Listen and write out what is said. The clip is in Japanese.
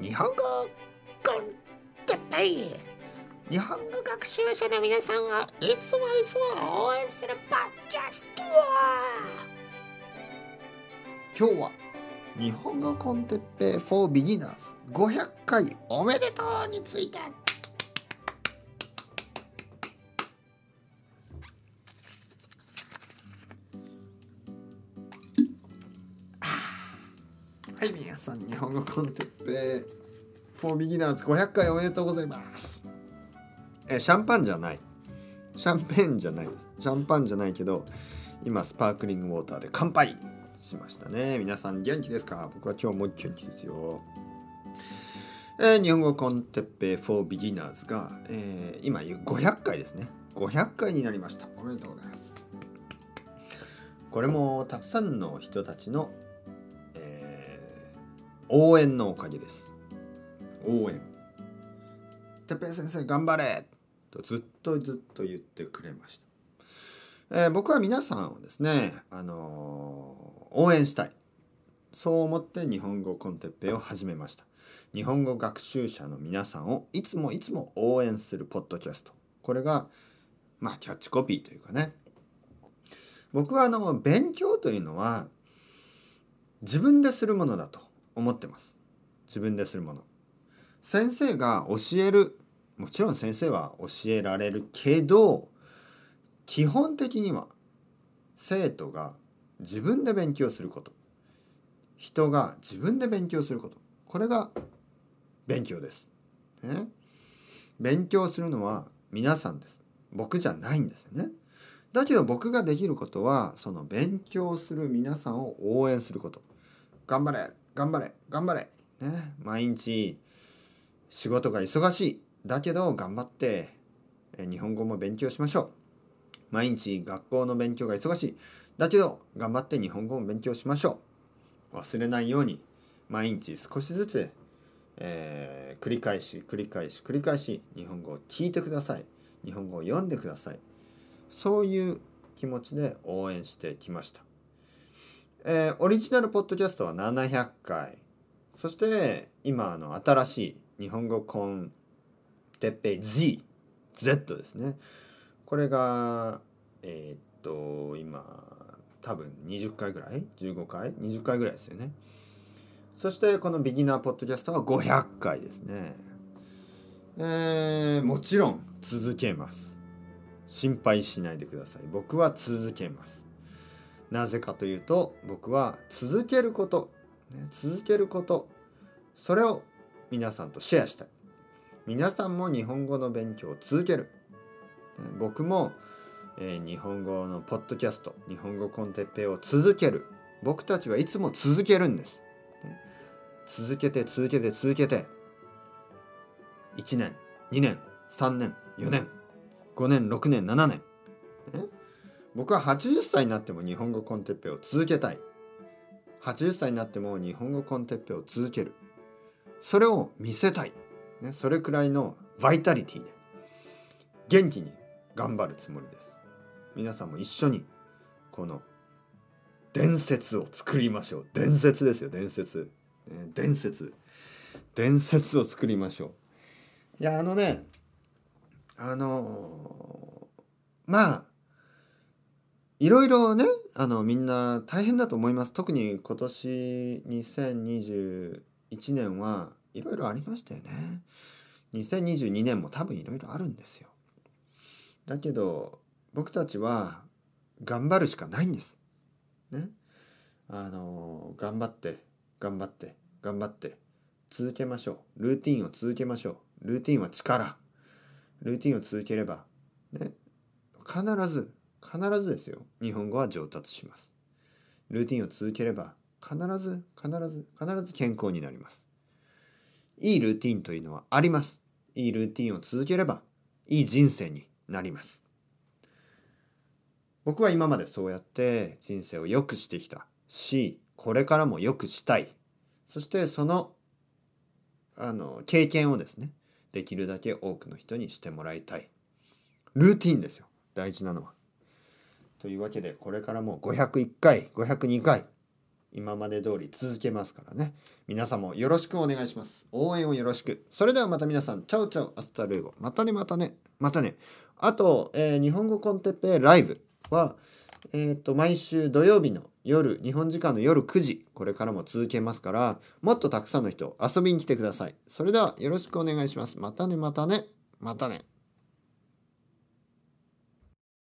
日本語コンテッペイ日本語学習者の皆さんをいつもいつも応援するパッキャスト今日は日本語コンテッペイ for beginners 500回おめでとうについてはい皆さん日本語コンテッペイ for beginners 500回おめでとうございます。えシャンパンじゃない。シャンペンじゃないです。シャンパンじゃないけど今スパークリングウォーターで乾杯しましたね。皆さん元気ですか？僕は今日も元気ですよ。えー、日本語コンテッペイ for beginners が、えー、今言う500回ですね。500回になりました。おめでとうございます。これもたくさんの人たちの、応援のおかげです。応援。てっぺい先生頑張れ。とずっとずっと言ってくれました、えー、僕は皆さんをですね、あのー、応援したい。そう思って日本語コンテッペイを始めました。日本語学習者の皆さんをいつもいつも応援するポッドキャスト。これがまあキャッチコピーというかね。僕はあの勉強というのは自分でするものだと思ってます自分でするもの先生が教えるもちろん先生は教えられるけど基本的には生徒が自分で勉強すること人が自分で勉強することこれが勉強です。ね、勉強するのは皆さんです。僕じゃないんですよね。だけど僕ができることはその勉強する皆さんを応援すること。頑張れ頑張れ頑張れ、ね、毎日仕事が忙しいだけど頑張って日本語も勉強しましょう。毎日学校の勉強が忙しいだけど頑張って日本語も勉強しましょう。忘れないように毎日少しずつ、えー、繰り返し繰り返し繰り返し日本語を聞いてください。日本語を読んでください。そういう気持ちで応援してきました。えー、オリジナルポッドキャストは700回。そして今あの新しい日本語コンテッペイ Z、Z ですね。これが、えー、っと、今、多分20回ぐらい ?15 回 ?20 回ぐらいですよね。そしてこのビギナーポッドキャストは500回ですね。えー、もちろん続けます。心配しないでください。僕は続けます。なぜかというと、僕は続けること、ね、続けること、それを皆さんとシェアしたい。皆さんも日本語の勉強を続ける。僕も、えー、日本語のポッドキャスト、日本語コンテッペイを続ける。僕たちはいつも続けるんです。ね、続けて続けて続けて、1年、2年、3年、4年、5年6年7年、僕は80歳になっても日本語コンテッペを続けたい。80歳になっても日本語コンテッペを続ける。それを見せたい、ね、それくらいのバイタリティで。元気に頑張るつもりです。皆さんも一緒にこの伝説を作りましょう。伝説ですよ伝説、ね、伝説。伝説を作りましょう。いやあのねあのまあいろいろねあのみんな大変だと思います。特に今年2021年はいろいろありましたよね。2022年も多分いろいろあるんですよ。だけど僕たちは頑張るしかないんです。ね。あの頑張って頑張って頑張って続けましょう。ルーティンを続けましょう。ルーティンは力。ルーティンを続ければ、ね、必ず、必ずですよ。日本語は上達します。ルーティンを続ければ、必ず、必ず、必ず健康になります。いいルーティンというのはあります。いいルーティンを続ければ、いい人生になります。僕は今までそうやって人生を良くしてきたし、これからも良くしたい。そしてその、あの、経験をですね、できるだけ多くの人にしてもらいたい。ルーティンですよ。大事なのは。というわけで、これからも501回、502回、今まで通り続けますからね。皆さんもよろしくお願いします。応援をよろしく。それではまた皆さん chau chau hasta luego。またねまたね。またね。あと、えー日本語 con Teppei ライブはえー、と毎週土曜日の夜日本時間の夜9時これからも続けますからもっとたくさんの人遊びに来てください。それではよろしくお願いします。またねまたね。またね。